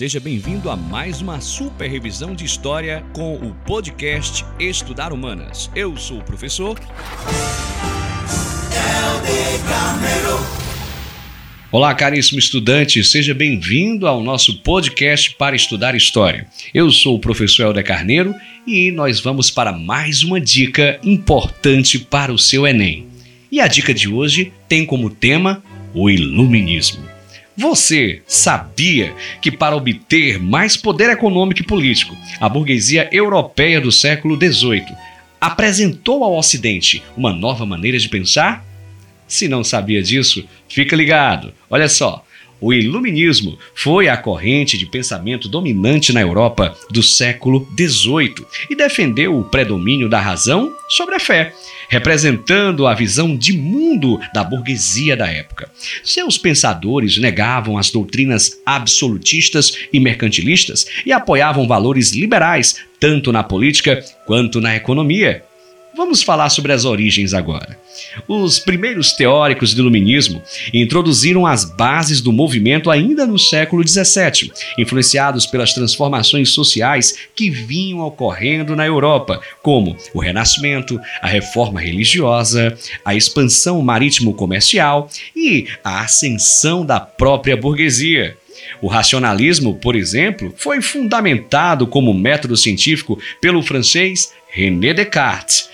Seja bem-vindo a mais uma super revisão de história com o podcast Estudar Humanas. Eu sou o professor. Olá, caríssimo estudante, seja bem-vindo ao nosso podcast para estudar história. Eu sou o professor Helder Carneiro e nós vamos para mais uma dica importante para o seu Enem. E a dica de hoje tem como tema o Iluminismo. Você sabia que para obter mais poder econômico e político, a burguesia europeia do século XVIII apresentou ao Ocidente uma nova maneira de pensar? Se não sabia disso, fica ligado. Olha só, o Iluminismo foi a corrente de pensamento dominante na Europa do século XVIII e defendeu o predomínio da razão sobre a fé, representando a visão de mundo da burguesia da época. Seus pensadores negavam as doutrinas absolutistas e mercantilistas e apoiavam valores liberais tanto na política quanto na economia. Vamos falar sobre as origens agora. Os primeiros teóricos do iluminismo introduziram as bases do movimento ainda no século XVII, influenciados pelas transformações sociais que vinham ocorrendo na Europa, como o Renascimento, a reforma religiosa, a expansão marítimo-comercial e a ascensão da própria burguesia. O racionalismo, por exemplo, foi fundamentado como método científico pelo francês René Descartes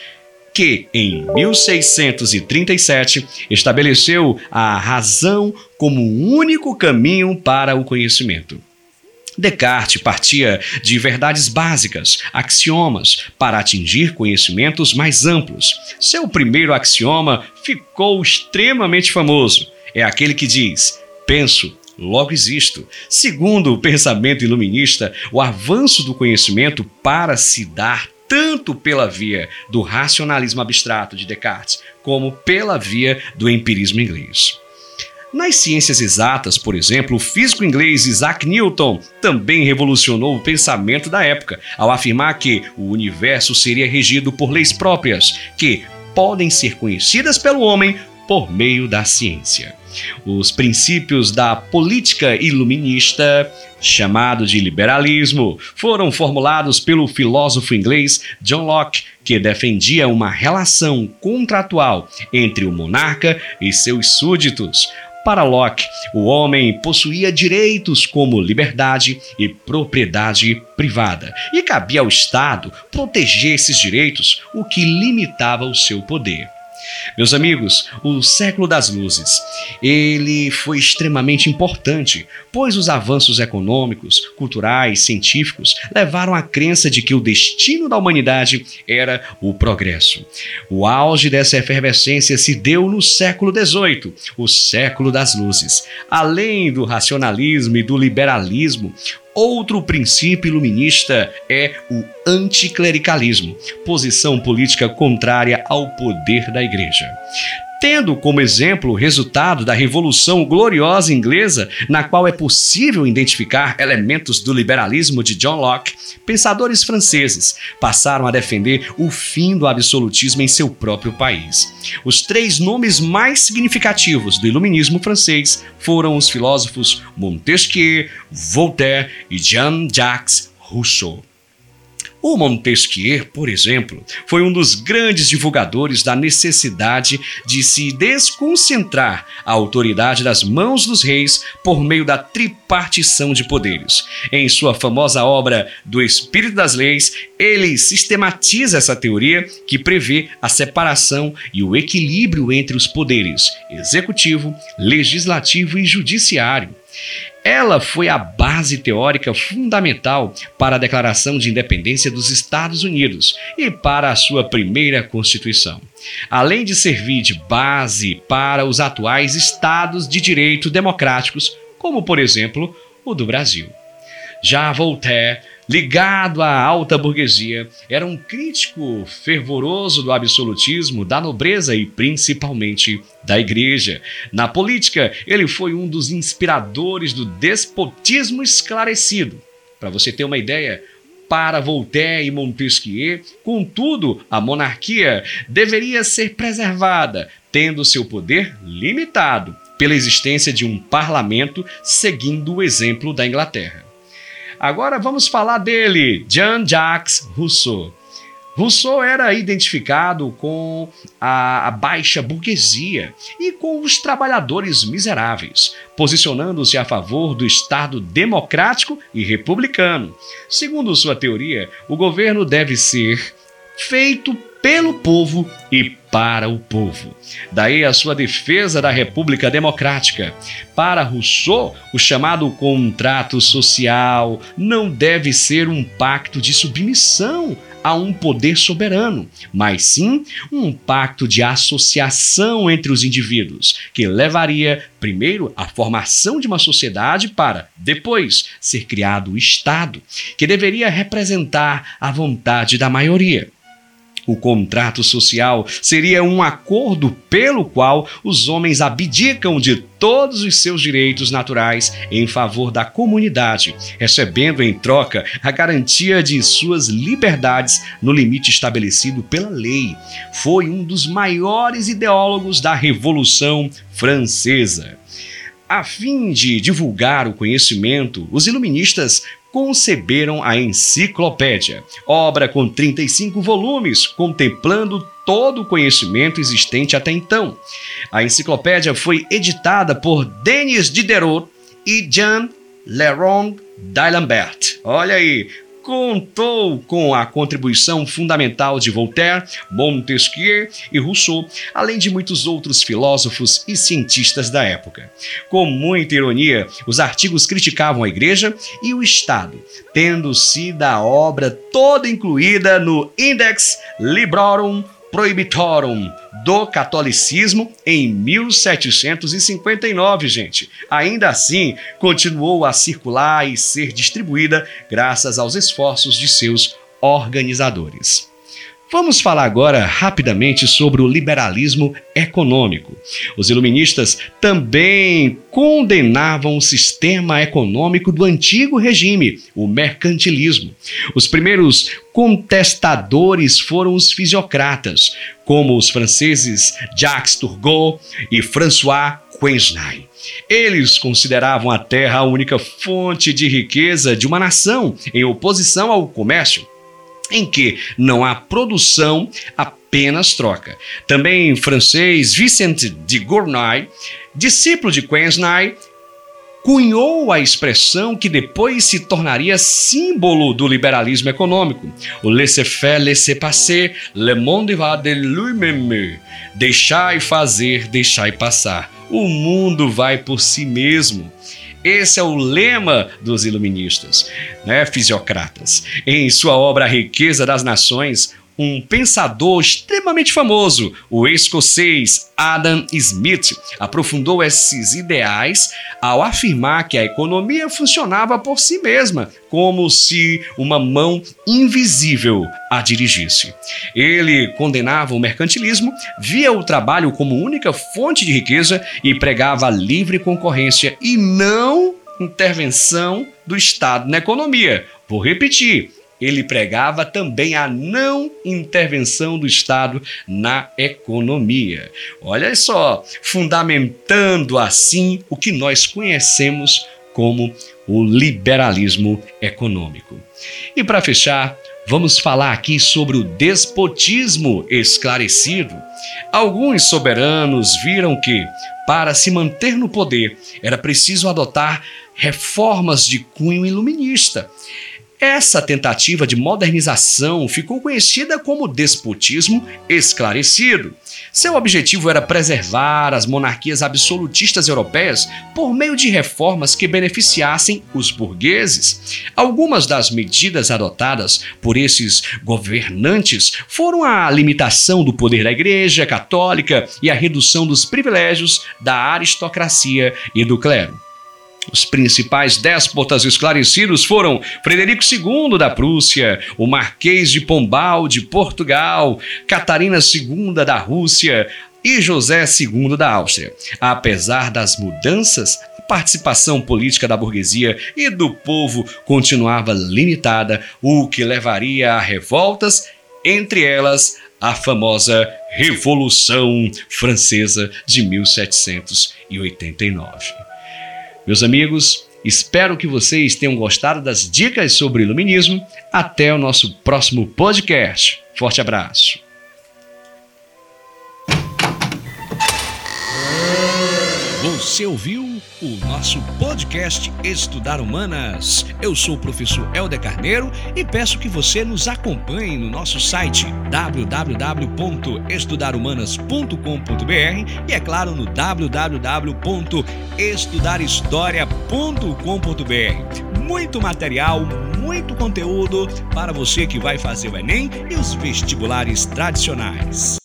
que, em 1637, estabeleceu a razão como o único caminho para o conhecimento. Descartes partia de verdades básicas, axiomas, para atingir conhecimentos mais amplos. Seu primeiro axioma ficou extremamente famoso. É aquele que diz: penso, logo existo. Segundo o pensamento iluminista, o avanço do conhecimento para se dar tanto pela via do racionalismo abstrato de Descartes, como pela via do empirismo inglês. Nas ciências exatas, por exemplo, o físico inglês Isaac Newton também revolucionou o pensamento da época ao afirmar que o universo seria regido por leis próprias, que podem ser conhecidas pelo homem por meio da ciência. Os princípios da política iluminista, chamado de liberalismo, foram formulados pelo filósofo inglês John Locke, que defendia uma relação contratual entre o monarca e seus súditos. Para Locke, o homem possuía direitos como liberdade e propriedade privada, e cabia ao Estado proteger esses direitos, o que limitava o seu poder. Meus amigos, o século das luzes, ele foi extremamente importante, pois os avanços econômicos, culturais, científicos levaram à crença de que o destino da humanidade era o progresso. O auge dessa efervescência se deu no século XVIII, o século das luzes. Além do racionalismo e do liberalismo, Outro princípio iluminista é o anticlericalismo, posição política contrária ao poder da igreja tendo como exemplo o resultado da Revolução Gloriosa Inglesa, na qual é possível identificar elementos do liberalismo de John Locke, pensadores franceses passaram a defender o fim do absolutismo em seu próprio país. Os três nomes mais significativos do iluminismo francês foram os filósofos Montesquieu, Voltaire e Jean-Jacques Rousseau. O Montesquieu, por exemplo, foi um dos grandes divulgadores da necessidade de se desconcentrar a autoridade das mãos dos reis por meio da tripartição de poderes. Em sua famosa obra Do Espírito das Leis, ele sistematiza essa teoria que prevê a separação e o equilíbrio entre os poderes executivo, legislativo e judiciário. Ela foi a base teórica fundamental para a Declaração de Independência dos Estados Unidos e para a sua primeira Constituição, além de servir de base para os atuais Estados de Direito democráticos, como, por exemplo, o do Brasil. Já Voltaire ligado à alta burguesia, era um crítico fervoroso do absolutismo, da nobreza e principalmente da igreja. Na política, ele foi um dos inspiradores do despotismo esclarecido. Para você ter uma ideia, para Voltaire e Montesquieu, contudo, a monarquia deveria ser preservada, tendo seu poder limitado pela existência de um parlamento seguindo o exemplo da Inglaterra. Agora vamos falar dele, Jean-Jacques Rousseau. Rousseau era identificado com a, baixa burguesia e com os trabalhadores miseráveis, posicionando-se a favor do Estado democrático e republicano. Segundo sua teoria, o governo deve ser feito pelo povo e para o povo. Daí a sua defesa da República Democrática. Para Rousseau, o chamado contrato social não deve ser um pacto de submissão a um poder soberano, mas sim um pacto de associação entre os indivíduos, que levaria primeiro à formação de uma sociedade para, depois, ser criado o Estado, que deveria representar a vontade da maioria. O contrato social seria um acordo pelo qual os homens abdicam de todos os seus direitos naturais em favor da comunidade, recebendo em troca a garantia de suas liberdades no limite estabelecido pela lei. Foi um dos maiores ideólogos da Revolução Francesa. A fim de divulgar o conhecimento, os iluministas conceberam a Enciclopédia, obra com 35 volumes, contemplando todo o conhecimento existente até então. A enciclopédia foi editada por Denis Diderot e Jean Leron d'Alembert. Olha aí, contou com a contribuição fundamental de Voltaire, Montesquieu e Rousseau, além de muitos outros filósofos e cientistas da época. Com muita ironia, os artigos criticavam a Igreja e o Estado, tendo sido a obra toda incluída no Index Librorum Prohibitorum do catolicismo em 1759, gente. Ainda assim, continuou a circular e ser distribuída graças aos esforços de seus organizadores. Vamos falar agora rapidamente sobre o liberalismo econômico. Os iluministas também condenavam o sistema econômico do antigo regime, o mercantilismo. Os primeiros contestadores foram os fisiocratas, como os franceses Jacques Turgot e François Queensnay. Eles consideravam a terra a única fonte de riqueza de uma nação, em oposição ao comércio em que não há produção, apenas troca. Também francês Vicente de Gournay, discípulo de Queensnay, cunhou a expressão que depois se tornaria símbolo do liberalismo econômico, o laissez-faire, laissez-passer, le monde va de lui-même, deixar e fazer, deixar e passar. O mundo vai por si mesmo. Esse é o lema dos iluministas, né, fisiocratas. Em sua obra A Riqueza das Nações, um pensador extremamente famoso, o escocês Adam Smith, aprofundou esses ideais ao afirmar que a economia funcionava por si mesma, como se uma mão invisível a dirigisse. Ele condenava o mercantilismo, via o trabalho como única fonte de riqueza e pregava livre concorrência e não intervenção do Estado na economia. Vou repetir, ele pregava também a não intervenção do Estado na economia. Olha só, fundamentando assim o que nós conhecemos como o liberalismo econômico. E para fechar, vamos falar aqui sobre o despotismo esclarecido. Alguns soberanos viram que, para se manter no poder, era preciso adotar reformas de cunho iluminista. Essa tentativa de modernização ficou conhecida como despotismo esclarecido. Seu objetivo era preservar as monarquias absolutistas europeias por meio de reformas que beneficiassem os burgueses. Algumas das medidas adotadas por esses governantes foram a limitação do poder da Igreja Católica e a redução dos privilégios da aristocracia e do clero. Os principais déspotas esclarecidos foram Frederico II da Prússia, o Marquês de Pombal de Portugal, Catarina II da Rússia e José II da Áustria. Apesar das mudanças, a participação política da burguesia e do povo continuava limitada, o que levaria a revoltas, entre elas a famosa Revolução Francesa de 1789. Meus amigos, Espero que vocês tenham gostado das dicas sobre iluminismo. Até o nosso próximo podcast. Forte abraço. Você ouviu o nosso podcast Estudar Humanas? Eu sou o professor Helder Carneiro e peço que você nos acompanhe no nosso site www.estudarhumanas.com.br e, é claro, no www.estudarhistoria.com.br. Muito material, muito conteúdo para você que vai fazer o Enem e os vestibulares tradicionais.